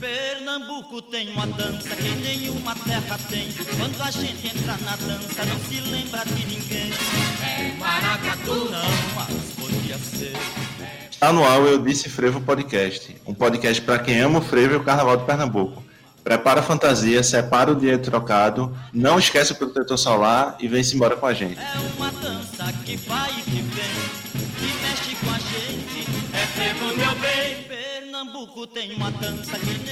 Pernambuco tem uma dança que nenhuma terra tem. Quando a gente entra na dança, não se lembra de ninguém. É maracatu, não, mas podia ser. Está no ar o Eu Disse Frevo Podcast, um podcast para quem ama o frevo e o carnaval de Pernambuco. Prepara a fantasia, separa o dinheiro trocado, não esquece o protetor solar e vem-se embora com a gente. É uma dança que vai e que vem, que mexe com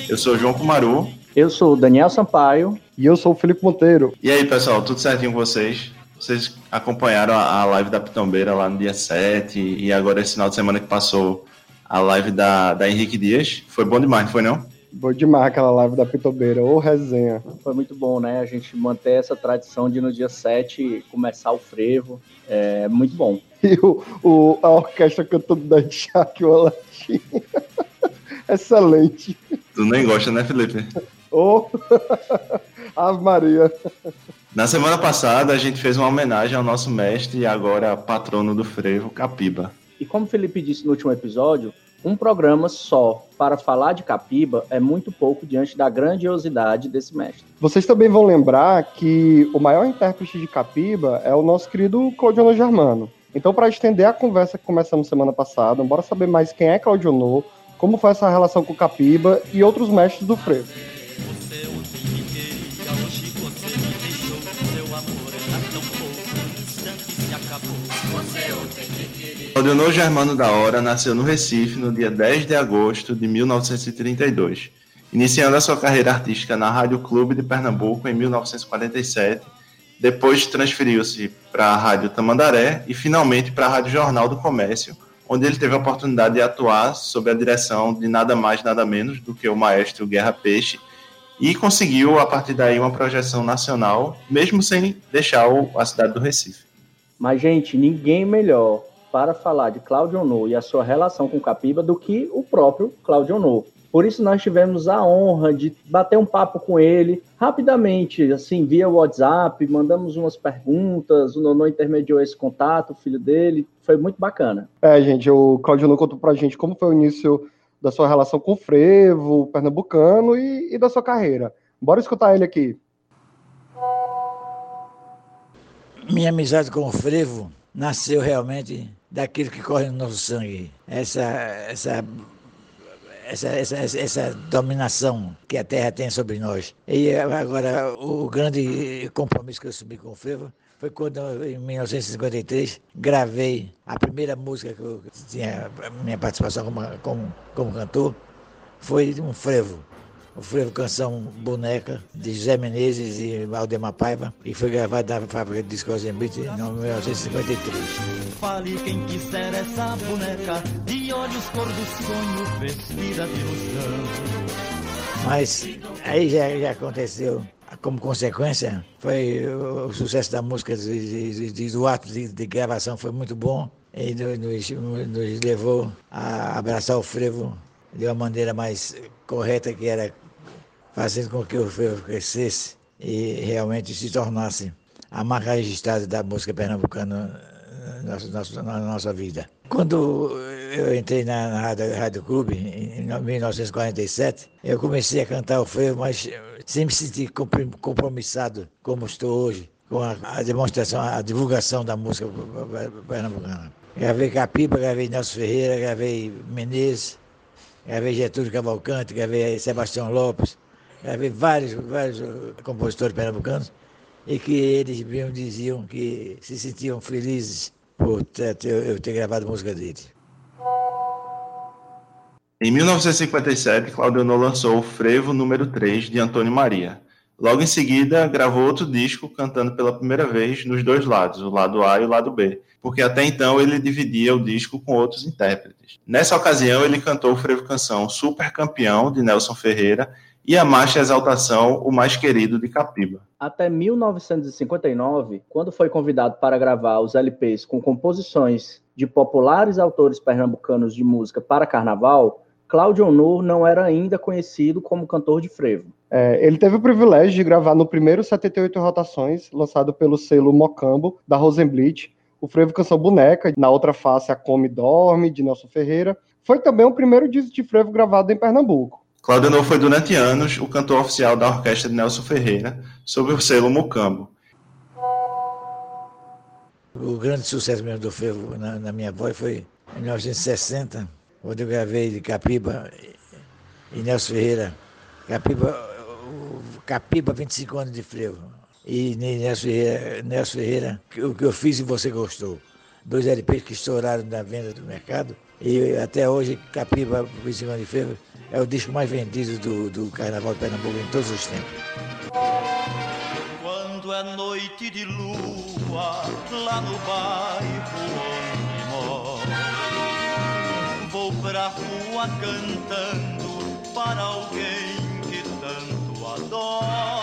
Eu sou o João Kumaru. Eu sou o Daniel Sampaio. E eu sou o Felipe Monteiro. E aí, pessoal, tudo certinho com vocês? Vocês acompanharam a live da Pitombeira lá no dia 7 e agora esse final de semana que passou a live da, da Henrique Dias. Foi bom demais, não foi não? Vou demais aquela live da Pitobeira, ou resenha. Foi muito bom, né? A gente manter essa tradição de no dia 7 começar o frevo. É muito bom. E o, o- a orquestra cantando da Jaque o latim. Excelente. Tu nem gosta, né, Felipe? Ô, Ave Maria. Na semana passada a gente fez uma homenagem ao nosso mestre e agora patrono do frevo, Capiba. E como o Felipe disse no último episódio, um programa só para falar de Capiba é muito pouco diante da grandiosidade desse mestre. Vocês também vão lembrar que o maior intérprete de Capiba é o nosso querido Claudionor Germano. Então, para estender a conversa que começamos semana passada, bora saber mais quem é Claudionor, como foi essa relação com Capiba e outros mestres do frevo. Claudionor Germano da Hora nasceu no Recife no dia 10 de agosto de 1932, iniciando a sua carreira artística na Rádio Clube de Pernambuco em 1947. Depois transferiu-se para a Rádio Tamandaré e finalmente para a Rádio Jornal do Comércio, onde ele teve a oportunidade de atuar sob a direção de nada mais nada menos do que o maestro Guerra Peixe e conseguiu a partir daí uma projeção nacional, mesmo sem deixar a cidade do Recife. Mas, gente, ninguém melhor para falar de Claudio Honor e a sua relação com Capiba do que o próprio Claudio Honor. Por isso nós tivemos a honra de bater um papo com ele rapidamente, assim, via WhatsApp, mandamos umas perguntas, o Nonô intermediou esse contato, o filho dele, foi muito bacana. É, gente, o Claudionor contou pra gente como foi o início da sua relação com o frevo, pernambucano e, e da sua carreira. Bora escutar ele aqui. Minha amizade com o frevo nasceu realmente daquilo que corre no nosso sangue. Essa, essa, essa, essa, essa, dominação que a terra tem sobre nós. E agora, o grande compromisso que eu assumi com o frevo foi quando, em 1953, gravei a primeira música que eu tinha minha participação como, como, como cantor, foi um frevo. O frevo Canção Boneca, de José Menezes e Valdemar Paiva, e foi gravado na fábrica de discos em Brito em 1953. Fale quem quiser essa boneca de olhos cor do sonho, vestida de ilusão. Mas aí já, já aconteceu, como consequência, foi o, sucesso da música, de, de, de- do ato de, gravação foi muito bom e nos- nos levou a abraçar o frevo de uma maneira mais correta, que era fazendo com que o frevo crescesse e realmente se tornasse a marca registrada da música pernambucana na nossa, nossa- na nossa vida. Quando eu entrei na, na Rádio, Rádio Clube, em 1947, eu comecei a cantar o frevo, mas sem me sentir compri- compromissado como estou hoje com a, a demonstração, a divulgação da música pernambucana. Gravei Capiba, gravei Nelson Ferreira, gravei Menezes, gravei Getúlio Cavalcante, gravei Sebastião Lopes, gravei vários, vários eh, compositores pernambucanos e que eles mesmo diziam que se sentiam felizes por ter, ter- eu ter gravado música deles. Em 1957, Claudionor lançou o Frevo número 3 de Antônio Maria. Logo em seguida, gravou outro disco cantando pela primeira vez nos dois lados, o lado A e o lado B, porque até então ele dividia o disco com outros intérpretes. Nessa ocasião, ele cantou o frevo canção Super Campeão, de Nelson Ferreira, e a marcha Exaltação, o mais querido de Capiba. Até 1959, quando foi convidado para gravar os LPs com composições de populares autores pernambucanos de música para carnaval, Cláudio Honor não era ainda conhecido como cantor de frevo. É, ele teve o privilégio de gravar no primeiro 78 Rotações, lançado pelo selo Mocambo, da Rosenblit, o frevo Canção Boneca, na outra face A Come Dorme, de Nelson Ferreira. Foi também o primeiro disco de frevo gravado em Pernambuco. Claudio foi durante anos o cantor oficial da orquestra de Nelson Ferreira, sob o selo Mucambo. O grande sucesso mesmo do frevo na, na, minha voz foi em 1960, quando eu gravei de Capiba e Nelson Ferreira. Capiba, Capiba 25 anos de frevo. E Nelson Ferreira, Nelson Ferreira, o que eu fiz e você gostou. Dois LPs que estouraram na venda do mercado. E até hoje, Capiba 25 anos de frevo é o disco mais vendido do, do Carnaval de Pernambuco em todos os tempos. Quando é noite de lua, lá no bairro onde moro, vou pra rua cantando para alguém que tanto adoro.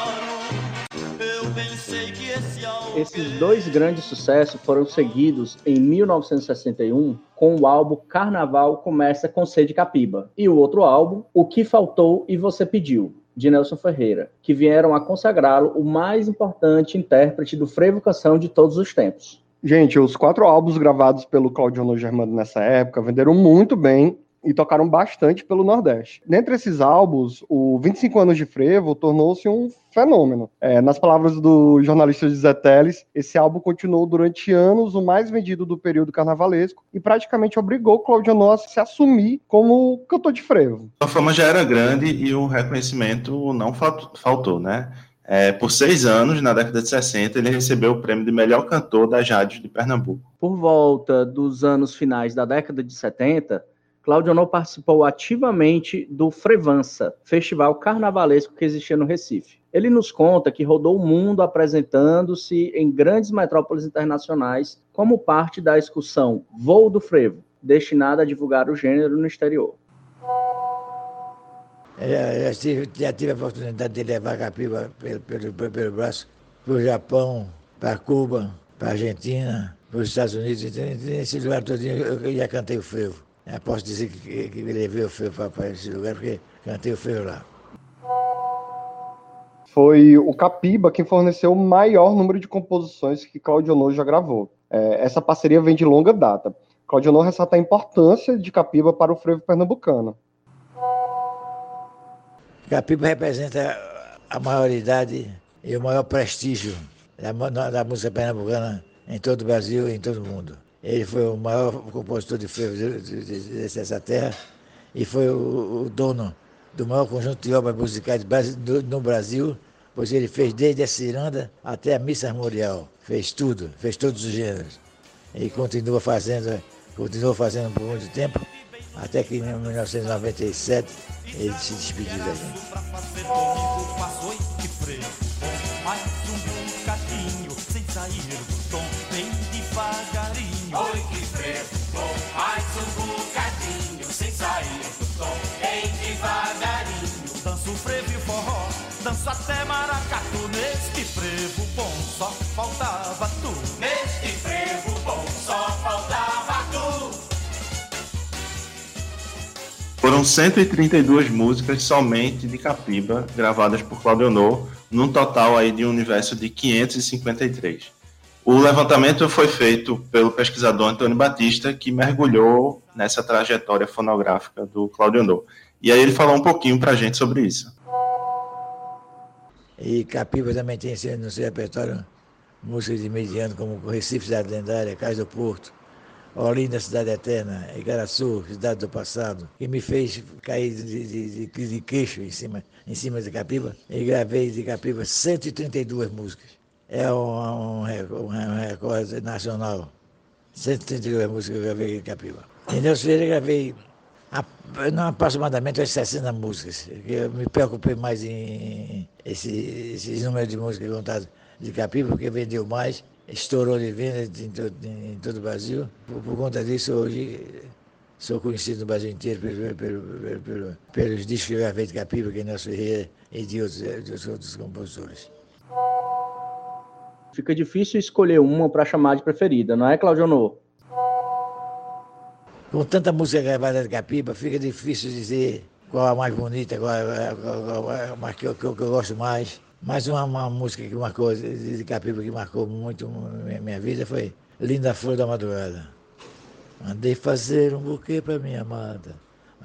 Esses dois grandes sucessos foram seguidos em 1961 com o álbum Carnaval Começa com C de Capiba e o outro álbum O Que Faltou e Você Pediu, de Nelson Ferreira, que vieram a consagrá-lo o mais importante intérprete do frevo canção de todos os tempos. Gente, os quatro álbuns gravados pelo Claudio Germano nessa época venderam muito bem e tocaram bastante pelo Nordeste. Dentre esses álbuns, o 25 anos de frevo tornou-se um fenômeno. É, nas palavras do jornalista José Teles, esse álbum continuou durante anos o mais vendido do período carnavalesco e praticamente obrigou Claudio a se assumir como cantor de frevo. A fama já era grande e o reconhecimento não faltou, né? É, por seis anos, na década de 60, ele recebeu o prêmio de melhor cantor das rádios de Pernambuco. Por volta dos anos finais da década de 70, Claudio participou ativamente do Frevança, festival carnavalesco que existia no Recife. Ele nos conta que rodou o mundo apresentando-se em grandes metrópoles internacionais como parte da excursão Voo do Frevo, destinada a divulgar o gênero no exterior. É, já, tive, já tive a oportunidade de levar a Capiba pelo, pelo, pelo braço para o Japão, para Cuba, para a Argentina, para os Estados Unidos. Nesse lugar todo eu já cantei o frevo. Eu posso dizer que, que levei o frevo para esse lugar porque cantei o frevo lá. Foi o Capiba quem forneceu o maior número de composições que Claudio Honor já gravou. É, essa parceria vem de longa data. Claudio Honor ressalta a importância de Capiba para o frevo pernambucano. Capiba representa a maioridade e o maior prestígio da, da música pernambucana em todo o Brasil e em todo o mundo. Ele foi o maior compositor de frevo dessa terra e foi o, o, dono do maior conjunto de obras musicais no Brasil, pois ele fez desde a ciranda até a missa armorial. Fez tudo, fez todos os gêneros. E continua fazendo, continuou fazendo por muito tempo até que em 1997 ele se despediu da gente. Até maracatu. Neste frevo bom só faltava tu. Neste frevo bom só faltava tu. Foram 132 músicas somente de Capiba, gravadas por Claudio No, num total aí de um universo de 553. O levantamento foi feito pelo pesquisador Antônio Batista, que mergulhou nessa trajetória fonográfica do Claudio No. E aí ele falou um pouquinho para a gente sobre isso. E Capiba também tem no seu repertório músicas de mediano, como Recife Cidade Lendária, Cais do Porto, Olinda, Cidade Eterna, Igaraçu, Cidade do Passado, que me fez cair de, de, de, de queixo em cima, em cima de Capiba. E gravei de Capiba 132 músicas. É um, um, um recorde nacional. 132 músicas que eu gravei de Capiba. Em Deus Ferreira gravei aproximadamente umas 60 músicas. Eu me preocupei mais em esse, esses números de músicas contadas de Capiba, porque vendeu mais estourou de venda em todo, em todo o Brasil. Por, por, conta disso, hoje sou conhecido no Brasil inteiro pelo, pelo, pelo, pelos discos que eu gravei de Capiba, que é Nelson Ferreira e de outros, de outros compositores. Fica difícil escolher uma para chamar de preferida, não é, Claudio No? Com tanta música gravada de Capiba, fica difícil dizer qual a mais bonita, qual, a, qual, qual, que, eu, que eu gosto mais. Mas uma, uma música que marcou, de Capiba, que marcou muito minha, minha vida foi Linda Flor da Madrugada. Mandei fazer um buquê para minha amada,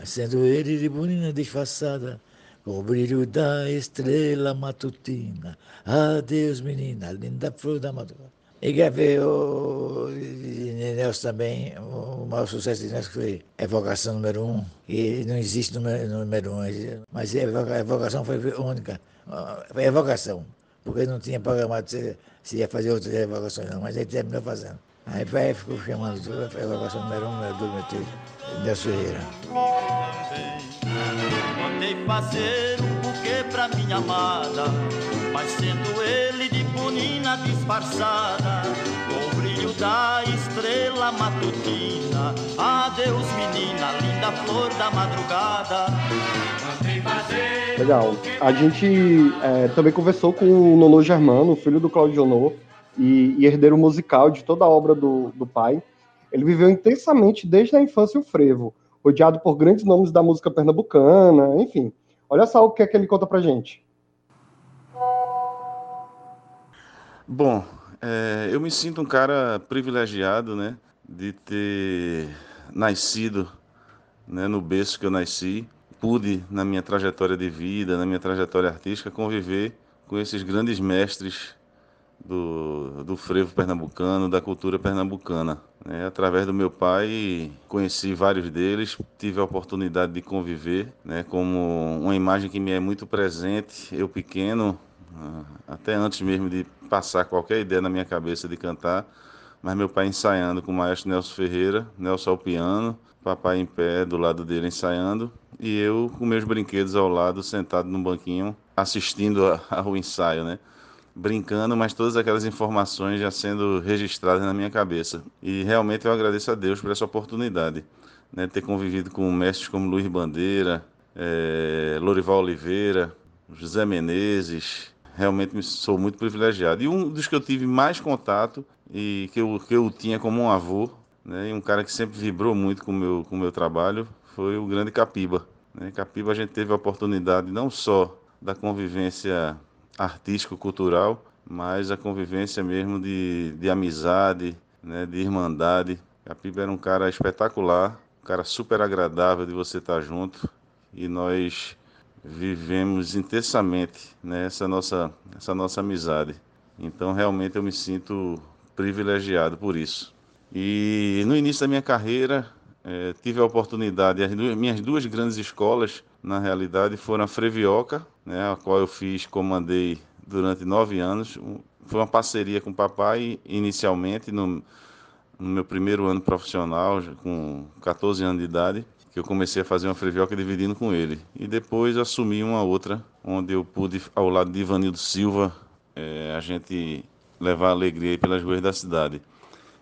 sendo ele de bonina disfarçada, com o brilho da estrela matutina. Adeus, menina, linda flor da madrugada. E gravei o Nelson também, o maior sucesso de Nelson foi Evocação número um, e não existe número, número um, mas a Evocação foi única, foi Evocação, porque não tinha programado se, se ia fazer outras evocações não, mas ele terminou fazendo. Aí vai, ficou chamando evocação número um, número dois, número três, Nelson Ferreira. Mandei fazer um buquê pra minha amada, mas sendo ele de bonina disfarçada, o brilho da estrela matutina. Adeus, menina, linda flor da madrugada. Legal. A gente é, também conversou com o Nono Germano, filho do Claudio Nonô, e, e, herdeiro musical de toda a obra do, do pai. Ele viveu intensamente desde a infância o frevo, rodeado por grandes nomes da música pernambucana, enfim. Olha só o que é que ele conta pra gente. Bom, é, eu me sinto um cara privilegiado, né, de ter nascido né, no berço que eu nasci. Pude, na minha trajetória de vida, na minha trajetória artística, conviver com esses grandes mestres do, do frevo pernambucano, da cultura pernambucana. Né? Através do meu pai, conheci vários deles, tive a oportunidade de conviver, né? como uma imagem que me é muito presente, eu pequeno, até antes mesmo de passar qualquer ideia na minha cabeça de cantar, mas meu pai ensaiando com o maestro Nelson Ferreira, Nelson ao piano, papai em pé do lado dele ensaiando, e eu com meus brinquedos ao lado, sentado num banquinho, assistindo ao ensaio, né? brincando, mas todas aquelas informações já sendo registradas na minha cabeça. E realmente eu agradeço a Deus por essa oportunidade, né, ter convivido com mestres como Luiz Bandeira, é, Lorival Oliveira, José Menezes. Realmente sou muito privilegiado. E um dos que eu tive mais contato e que eu, que eu tinha como um avô, né, e um cara que sempre vibrou muito com o meu, com o meu trabalho, foi o grande Capiba. Né? Capiba a gente teve a oportunidade não só da convivência artístico-cultural, mas a convivência mesmo de, de amizade, né, de irmandade. Capiba era um cara espetacular, um cara super agradável de você estar junto e nós vivemos intensamente né, essa, nossa, essa nossa amizade. Então realmente eu me sinto privilegiado por isso. E no início da minha carreira é, tive a oportunidade, as duas, minhas duas grandes escolas na realidade foram a Frevioca, né, a qual eu fiz, comandei durante nove anos. Foi uma parceria com o papai, inicialmente, no, no meu primeiro ano profissional, com 14 anos de idade, que eu comecei a fazer uma Frevioca dividindo com ele. E depois assumi uma outra, onde eu pude, ao lado de Ivanildo Silva, é, a gente levar alegria pelas ruas da cidade.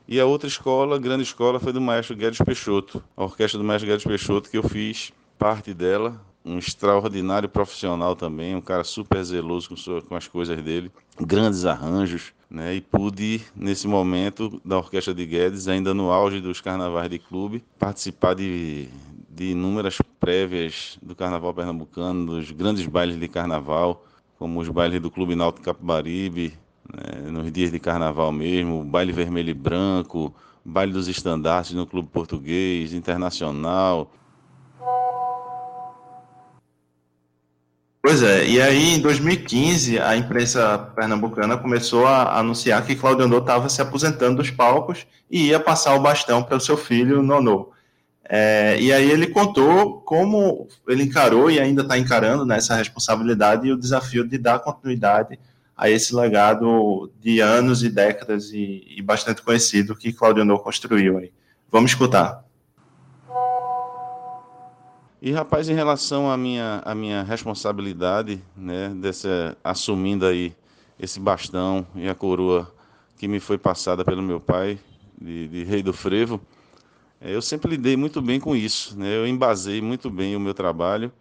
E a outra escola, grande escola, foi do maestro Guedes Peixoto, a orquestra do maestro Guedes Peixoto, que eu fiz parte dela, um extraordinário profissional também, um cara super zeloso com, sua, com as coisas dele, grandes arranjos, né? E pude, nesse momento da Orquestra de Guedes, ainda no auge dos carnavais de clube, participar de, de inúmeras prévias do Carnaval Pernambucano, dos grandes bailes de carnaval, como os bailes do Clube Náutico Capibaribe, né? nos dias de carnaval mesmo, baile vermelho e branco, baile dos estandartes no Clube Português, Internacional, Pois é, e aí em 2015 a imprensa pernambucana começou a anunciar que Claudio Nonô estava se aposentando dos palcos e ia passar o bastão para o seu filho Nonô. É, e aí ele contou como ele encarou e ainda está encarando né, responsabilidade e o desafio de dar continuidade a esse legado de anos e décadas e, e bastante conhecido que Claudio Nonô construiu aí. Vamos escutar. E rapaz, em relação à minha, à minha responsabilidade, né, dessa, assumindo aí esse bastão e a coroa que me foi passada pelo meu pai, de, de rei do frevo, eu sempre lidei muito bem com isso, né? Eu embasei muito bem o meu trabalho,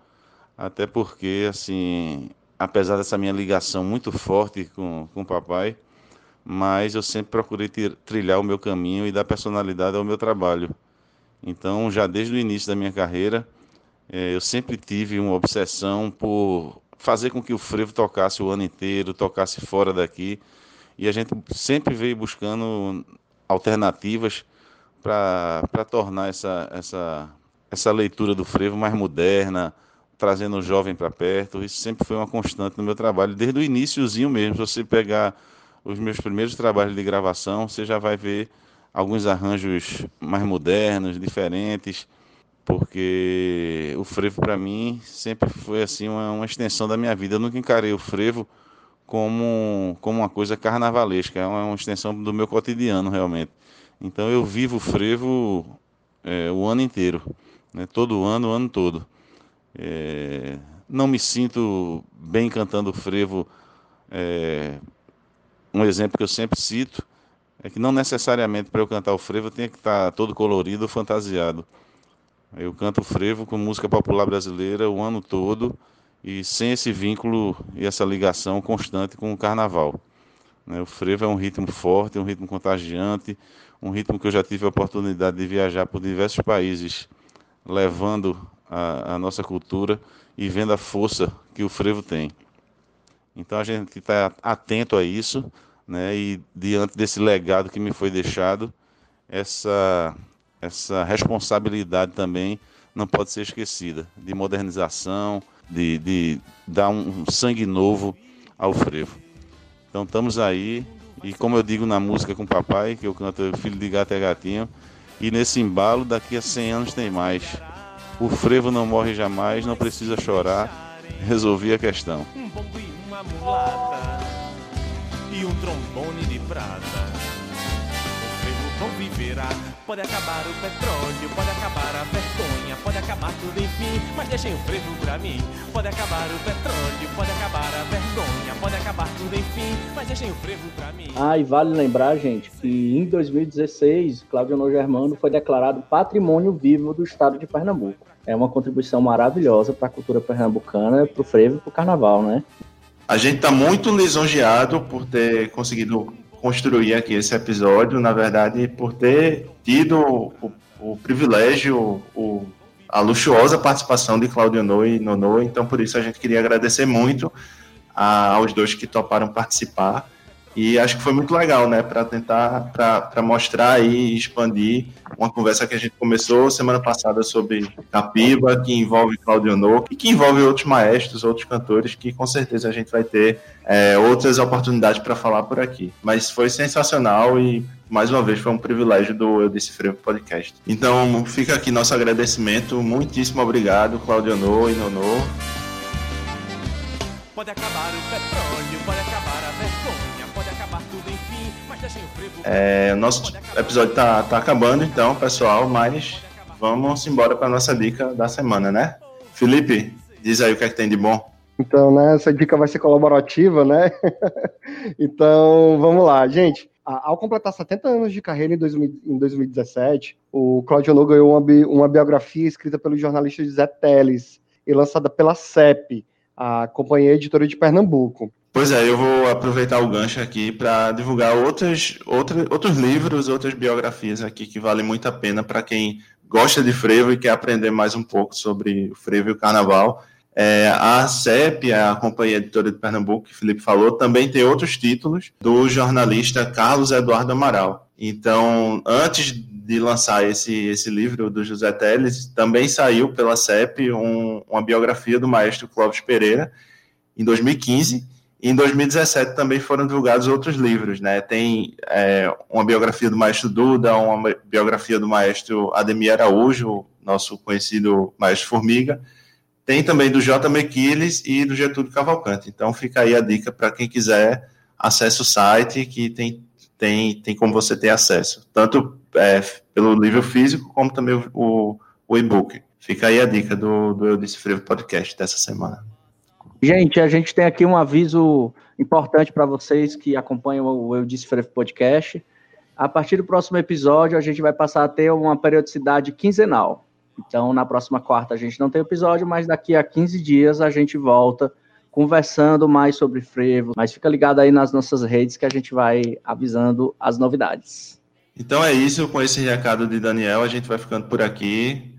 até porque, assim, apesar dessa minha ligação muito forte com, com o papai, mas eu sempre procurei trilhar o meu caminho e dar personalidade ao meu trabalho. Então, já desde o início da minha carreira, é, eu sempre tive uma obsessão por fazer com que o frevo tocasse o ano inteiro, tocasse fora daqui. E a gente sempre veio buscando alternativas para tornar essa, essa, essa leitura do frevo mais moderna, trazendo o jovem para perto. Isso sempre foi uma constante no meu trabalho, desde o iníciozinho mesmo. Se você pegar os meus primeiros trabalhos de gravação, você já vai ver alguns arranjos mais modernos, diferentes, porque o frevo para mim sempre foi assim uma, uma, extensão da minha vida. Eu nunca encarei o frevo como, como uma coisa carnavalesca, é uma, uma extensão do meu cotidiano realmente. Então eu vivo o frevo é, o ano inteiro, né? todo ano, o ano todo. É, não me sinto bem cantando frevo. É, um exemplo que eu sempre cito é que não necessariamente para eu cantar o frevo eu tenho que estar todo colorido ou fantasiado. Eu canto frevo com música popular brasileira o ano todo e sem esse vínculo e essa ligação constante com o carnaval. Né? O frevo é um ritmo forte, um ritmo contagiante, um ritmo que eu já tive a oportunidade de viajar por diversos países, levando a, a nossa cultura e vendo a força que o frevo tem. Então a gente está atento a isso, né? E diante desse legado que me foi deixado, essa essa responsabilidade também não pode ser esquecida de modernização, de, de dar um sangue novo ao frevo. Então estamos aí e como eu digo na música com o papai, que eu canto Filho de Gato é Gatinho, e nesse embalo daqui a 100 anos tem mais. O frevo não morre jamais, não precisa chorar. Resolvi a questão. Um bombo e uma mulata e um trombone de prata. O frevo conviverá. Pode acabar o petróleo, pode acabar a vergonha, pode acabar tudo enfim, mas deixem o frevo pra mim. Pode acabar o petróleo, pode acabar a vergonha, pode acabar tudo enfim, mas deixem o frevo pra mim. Ah, e vale lembrar, gente, que em 2016, Cláudio No Germano foi declarado Patrimônio Vivo do Estado de Pernambuco é uma contribuição maravilhosa para a cultura pernambucana, para o frevo e para o carnaval, né? A gente está muito lisonjeado por ter conseguido construir aqui esse episódio, na verdade, por ter tido o, o privilégio, o, a luxuosa participação de Claudio No e Nono, então por isso a gente queria agradecer muito a, aos dois que toparam participar. E acho que foi muito legal, né, para tentar, para mostrar e expandir uma conversa que a gente começou semana passada sobre Capiba, que envolve Claudio No e que envolve outros maestros, outros cantores, que com certeza a gente vai ter é, outras oportunidades para falar por aqui. Mas foi sensacional e mais uma vez foi um privilégio do Eu Podcast. Então fica aqui nosso agradecimento, muitíssimo obrigado, Claudio No e Nonô. Pode acabar o petróleo, pode acabar a vergonha, pode acabar tudo enfim, mas deixem o frevo. É, nosso episódio tá, tá acabando então, pessoal, mas vamos embora para nossa dica da semana, né? Felipe, diz aí o que é que tem de bom. Então, né, essa dica vai ser colaborativa, né? então, vamos lá, gente. Ao completar 70 anos de carreira em, 2000, em 2017, o Claudio No ganhou uma, bi, uma biografia escrita pelo jornalista José Teles e lançada pela CEP, a Companhia Editora de Pernambuco. Pois é, eu vou aproveitar o gancho aqui para divulgar outros, outros, livros, outras biografias aqui que valem muito a pena para quem gosta de frevo e quer aprender mais um pouco sobre o frevo e o carnaval. É, a CEP, a Companhia Editora de Pernambuco, que o Felipe falou, também tem outros títulos do jornalista Carlos Eduardo Amaral. Então, antes de lançar esse, esse livro do José Teles, também saiu pela CEP um, uma biografia do maestro Clóvis Pereira, em 2015. E em 2017 também foram divulgados outros livros, né? Tem é, uma biografia do maestro Duda, uma biografia do maestro Ademir Araújo, nosso conhecido maestro Formiga. Tem também do J. Mequiles e do Getúlio Cavalcante. Então fica aí a dica para quem quiser, acesse o site que tem, tem, tem como você ter acesso. Tanto é, pelo livro físico, como também o, o e-book. Fica aí a dica do, do Eu Disse Frevo Podcast dessa semana. Gente, a gente tem aqui um aviso importante para vocês que acompanham o Eu Disse Frevo Podcast. A partir do próximo episódio, a gente vai passar a ter uma periodicidade quinzenal. Então, na próxima quarta a gente não tem episódio, mas daqui a 15 dias a gente volta conversando mais sobre frevo. Mas fica ligado aí nas nossas redes que a gente vai avisando as novidades. Então é isso, com esse recado de Daniel, a gente vai ficando por aqui.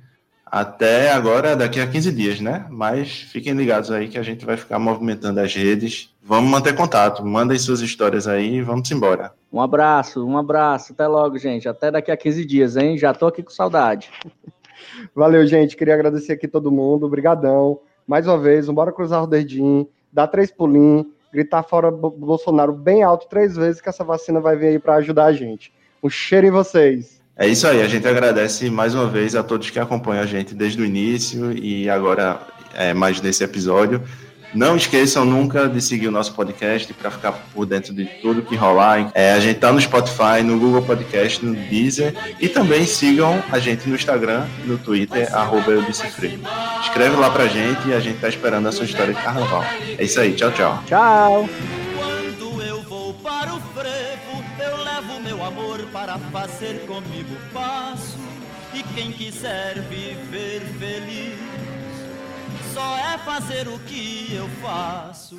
Até agora, daqui a 15 dias, né? Mas fiquem ligados aí que a gente vai ficar movimentando as redes. Vamos manter contato, mandem suas histórias aí e vamos embora. Um abraço, um abraço. Até logo, gente. Até daqui a 15 dias, hein? Já tô aqui com saudade. Valeu, gente. Queria agradecer aqui todo mundo. Obrigadão. Mais uma vez, bora cruzar o dedinho, dar três pulinhos, gritar fora Bolsonaro bem alto três vezes que essa vacina vai vir aí para ajudar a gente. Um cheiro em vocês. É isso aí, a gente agradece mais uma vez a todos que acompanham a gente desde o início e agora é, mais nesse episódio. Não esqueçam nunca de seguir o nosso podcast para ficar por dentro de tudo que rolar. É, a gente está no Spotify, no Google Podcast, no Deezer e também sigam a gente no Instagram e no Twitter, arroba eu. Escreve lá pra gente e a gente tá esperando a sua história de carnaval. É isso aí, tchau, tchau. Tchau. Quando eu vou para o frevo, eu levo meu amor para fazer comigo passo. E quem quiser viver feliz só é fazer o que eu faço.